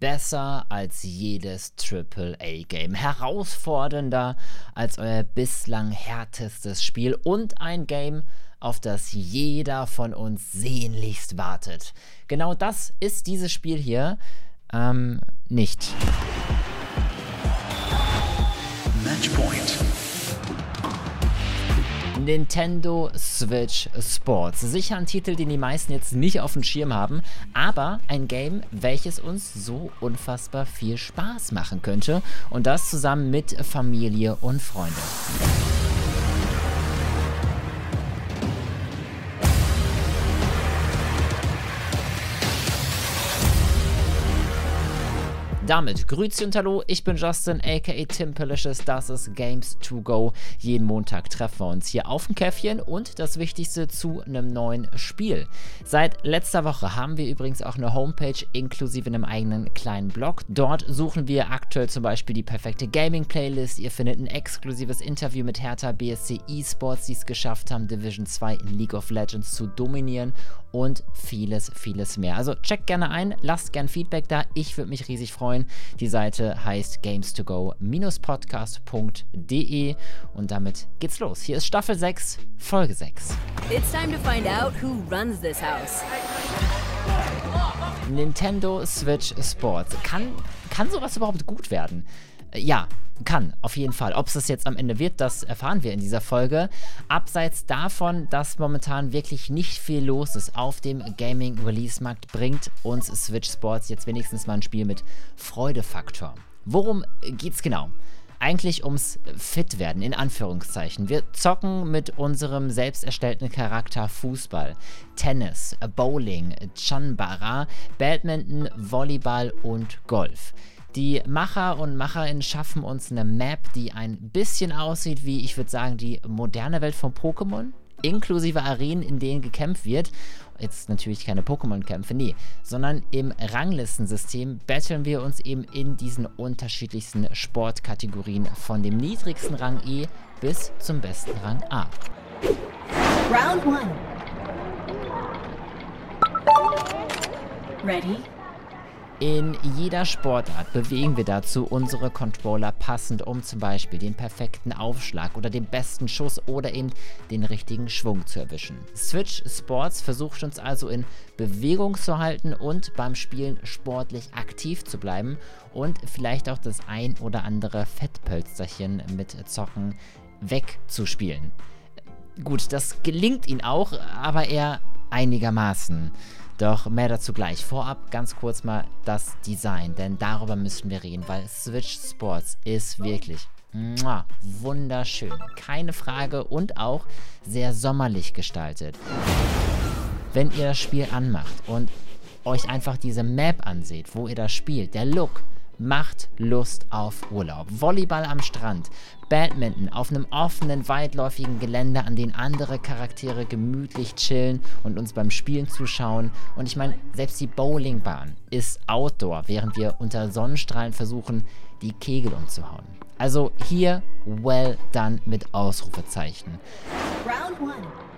Besser als jedes AAA-Game. Herausfordernder als euer bislang härtestes Spiel und ein Game, auf das jeder von uns sehnlichst wartet. Genau das ist dieses Spiel hier ähm, nicht. Matchpoint. Nintendo Switch Sports. Sicher ein Titel, den die meisten jetzt nicht auf dem Schirm haben, aber ein Game, welches uns so unfassbar viel Spaß machen könnte. Und das zusammen mit Familie und Freunde. Damit grüezi und hallo, ich bin Justin, aka Tim Pelicious, das ist Games to Go. Jeden Montag treffen wir uns hier auf dem Käffchen und das Wichtigste zu einem neuen Spiel. Seit letzter Woche haben wir übrigens auch eine Homepage inklusive einem eigenen kleinen Blog. Dort suchen wir aktuell zum Beispiel die perfekte Gaming-Playlist. Ihr findet ein exklusives Interview mit Hertha BSC Esports, die es geschafft haben, Division 2 in League of Legends zu dominieren und vieles, vieles mehr. Also checkt gerne ein, lasst gerne Feedback da. Ich würde mich riesig freuen. Die Seite heißt games2go-podcast.de und damit geht's los. Hier ist Staffel 6, Folge 6. It's time to find out who runs this house. Nintendo Switch Sports. Kann, kann sowas überhaupt gut werden? Ja, kann, auf jeden Fall. Ob es das jetzt am Ende wird, das erfahren wir in dieser Folge. Abseits davon, dass momentan wirklich nicht viel los ist auf dem Gaming-Release-Markt, bringt uns Switch Sports jetzt wenigstens mal ein Spiel mit Freudefaktor. Worum geht's genau? Eigentlich ums Fitwerden, in Anführungszeichen. Wir zocken mit unserem selbst erstellten Charakter Fußball, Tennis, Bowling, Chanbara, Badminton, Volleyball und Golf. Die Macher und Macherinnen schaffen uns eine Map, die ein bisschen aussieht wie, ich würde sagen, die moderne Welt von Pokémon, inklusive Arenen, in denen gekämpft wird. Jetzt natürlich keine Pokémon-Kämpfe, nee, sondern im Ranglistensystem battlen wir uns eben in diesen unterschiedlichsten Sportkategorien von dem niedrigsten Rang E bis zum besten Rang A. Round 1 Ready? In jeder Sportart bewegen wir dazu unsere Controller passend, um zum Beispiel den perfekten Aufschlag oder den besten Schuss oder eben den richtigen Schwung zu erwischen. Switch Sports versucht uns also in Bewegung zu halten und beim Spielen sportlich aktiv zu bleiben und vielleicht auch das ein oder andere Fettpölsterchen mit Zocken wegzuspielen. Gut, das gelingt ihnen auch, aber eher einigermaßen. Doch mehr dazu gleich. Vorab ganz kurz mal das Design, denn darüber müssen wir reden, weil Switch Sports ist wirklich muah, wunderschön. Keine Frage und auch sehr sommerlich gestaltet. Wenn ihr das Spiel anmacht und euch einfach diese Map anseht, wo ihr das spielt, der Look, macht Lust auf Urlaub. Volleyball am Strand, Badminton auf einem offenen, weitläufigen Gelände, an dem andere Charaktere gemütlich chillen und uns beim Spielen zuschauen. Und ich meine, selbst die Bowlingbahn ist Outdoor, während wir unter Sonnenstrahlen versuchen, die Kegel umzuhauen. Also hier well done mit Ausrufezeichen. Round one.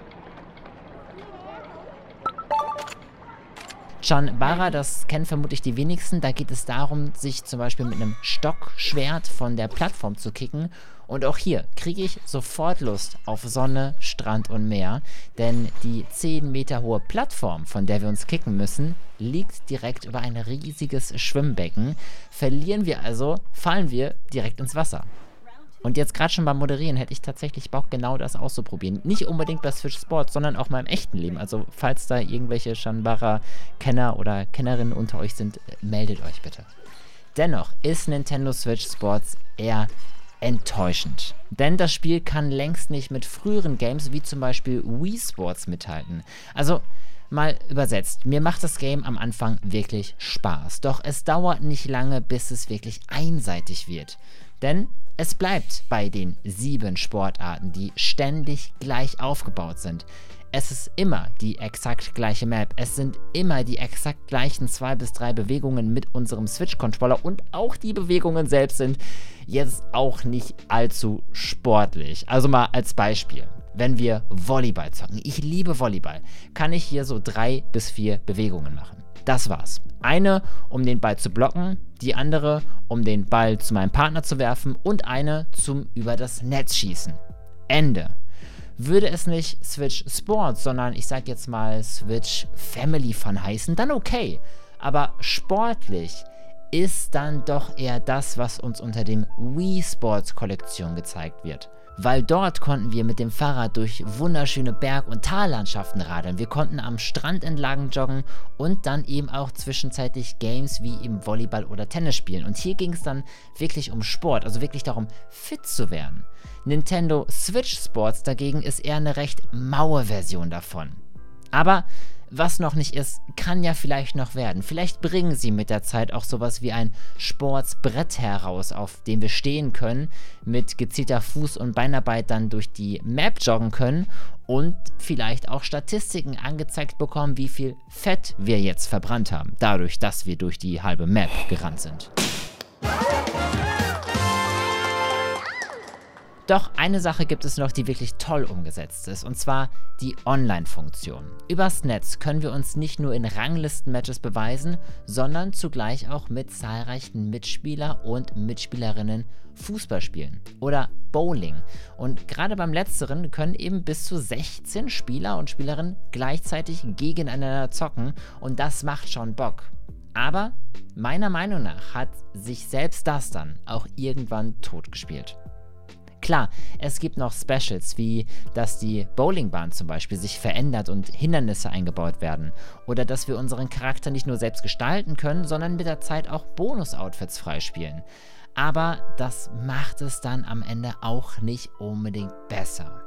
Chanbara, das kennen vermutlich die wenigsten. Da geht es darum, sich zum Beispiel mit einem Stockschwert von der Plattform zu kicken. Und auch hier kriege ich sofort Lust auf Sonne, Strand und Meer. Denn die 10 Meter hohe Plattform, von der wir uns kicken müssen, liegt direkt über ein riesiges Schwimmbecken. Verlieren wir also, fallen wir direkt ins Wasser. Und jetzt gerade schon beim Moderieren hätte ich tatsächlich Bock, genau das auszuprobieren. Nicht unbedingt bei Switch Sports, sondern auch mal im echten Leben. Also, falls da irgendwelche Shanbara-Kenner oder Kennerinnen unter euch sind, meldet euch bitte. Dennoch ist Nintendo Switch Sports eher enttäuschend. Denn das Spiel kann längst nicht mit früheren Games wie zum Beispiel Wii Sports mithalten. Also, mal übersetzt, mir macht das Game am Anfang wirklich Spaß. Doch es dauert nicht lange, bis es wirklich einseitig wird. Denn es bleibt bei den sieben Sportarten, die ständig gleich aufgebaut sind. Es ist immer die exakt gleiche Map. Es sind immer die exakt gleichen zwei bis drei Bewegungen mit unserem Switch-Controller und auch die Bewegungen selbst sind jetzt auch nicht allzu sportlich. Also mal als Beispiel. Wenn wir Volleyball zocken, ich liebe Volleyball, kann ich hier so drei bis vier Bewegungen machen. Das war's. Eine, um den Ball zu blocken, die andere, um den Ball zu meinem Partner zu werfen und eine zum über das Netz schießen. Ende. Würde es nicht Switch Sports, sondern ich sag jetzt mal Switch Family Fun heißen, dann okay. Aber sportlich ist dann doch eher das, was uns unter dem Wii Sports Kollektion gezeigt wird weil dort konnten wir mit dem Fahrrad durch wunderschöne Berg- und Tallandschaften radeln. Wir konnten am Strand entlang joggen und dann eben auch zwischenzeitlich Games wie im Volleyball oder Tennis spielen. Und hier ging es dann wirklich um Sport, also wirklich darum, fit zu werden. Nintendo Switch Sports dagegen ist eher eine recht maue Version davon. Aber was noch nicht ist, kann ja vielleicht noch werden. Vielleicht bringen sie mit der Zeit auch sowas wie ein Sportsbrett heraus, auf dem wir stehen können, mit gezielter Fuß- und Beinarbeit dann durch die Map joggen können und vielleicht auch Statistiken angezeigt bekommen, wie viel Fett wir jetzt verbrannt haben, dadurch, dass wir durch die halbe Map gerannt sind. Doch eine Sache gibt es noch, die wirklich toll umgesetzt ist, und zwar die Online-Funktion. Übers Netz können wir uns nicht nur in Ranglisten-Matches beweisen, sondern zugleich auch mit zahlreichen Mitspieler und Mitspielerinnen Fußball spielen oder Bowling. Und gerade beim letzteren können eben bis zu 16 Spieler und Spielerinnen gleichzeitig gegeneinander zocken und das macht schon Bock. Aber meiner Meinung nach hat sich selbst das dann auch irgendwann totgespielt. Klar, es gibt noch Specials, wie dass die Bowlingbahn zum Beispiel sich verändert und Hindernisse eingebaut werden. Oder dass wir unseren Charakter nicht nur selbst gestalten können, sondern mit der Zeit auch Bonus-Outfits freispielen. Aber das macht es dann am Ende auch nicht unbedingt besser.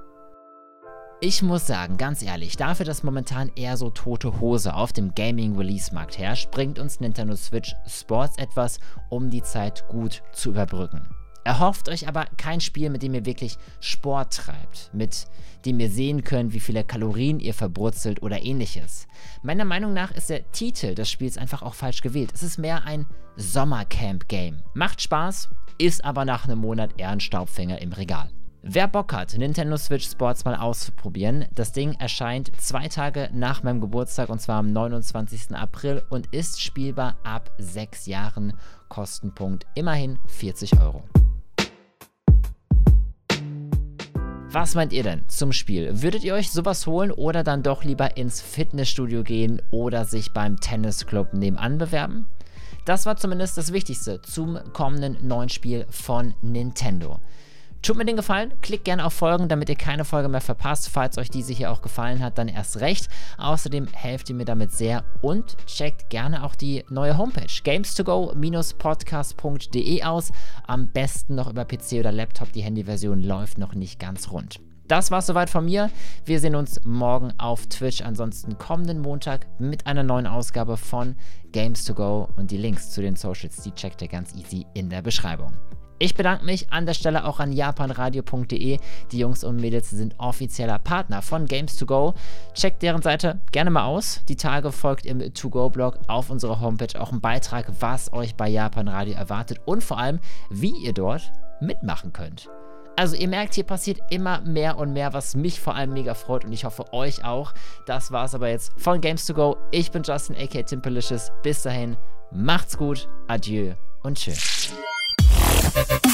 Ich muss sagen, ganz ehrlich, dafür, dass momentan eher so tote Hose auf dem Gaming-Release-Markt herrscht, bringt uns Nintendo Switch Sports etwas, um die Zeit gut zu überbrücken. Erhofft euch aber kein Spiel, mit dem ihr wirklich Sport treibt, mit dem ihr sehen könnt, wie viele Kalorien ihr verbrutzelt oder ähnliches. Meiner Meinung nach ist der Titel des Spiels einfach auch falsch gewählt. Es ist mehr ein Sommercamp-Game. Macht Spaß, ist aber nach einem Monat eher ein Staubfänger im Regal. Wer Bock hat, Nintendo Switch Sports mal auszuprobieren, das Ding erscheint zwei Tage nach meinem Geburtstag und zwar am 29. April und ist spielbar ab sechs Jahren. Kostenpunkt immerhin 40 Euro. Was meint ihr denn zum Spiel? Würdet ihr euch sowas holen oder dann doch lieber ins Fitnessstudio gehen oder sich beim Tennisclub nebenan bewerben? Das war zumindest das Wichtigste zum kommenden neuen Spiel von Nintendo. Tut mir den Gefallen, klickt gerne auf Folgen, damit ihr keine Folge mehr verpasst. Falls euch diese hier auch gefallen hat, dann erst recht. Außerdem helft ihr mir damit sehr und checkt gerne auch die neue Homepage games2go-podcast.de aus. Am besten noch über PC oder Laptop. Die Handyversion läuft noch nicht ganz rund. Das war's soweit von mir. Wir sehen uns morgen auf Twitch. Ansonsten kommenden Montag mit einer neuen Ausgabe von Games to Go und die Links zu den Socials, die checkt ihr ganz easy in der Beschreibung. Ich bedanke mich an der Stelle auch an japanradio.de. Die Jungs und Mädels sind offizieller Partner von Games to Go. Checkt deren Seite gerne mal aus. Die Tage folgt im To-Go-Blog auf unserer Homepage auch ein Beitrag, was euch bei Japan Radio erwartet und vor allem, wie ihr dort mitmachen könnt. Also ihr merkt, hier passiert immer mehr und mehr, was mich vor allem mega freut und ich hoffe euch auch. Das war es aber jetzt von Games to Go. Ich bin Justin, aka Timpelicious. Bis dahin, macht's gut, adieu und tschüss. you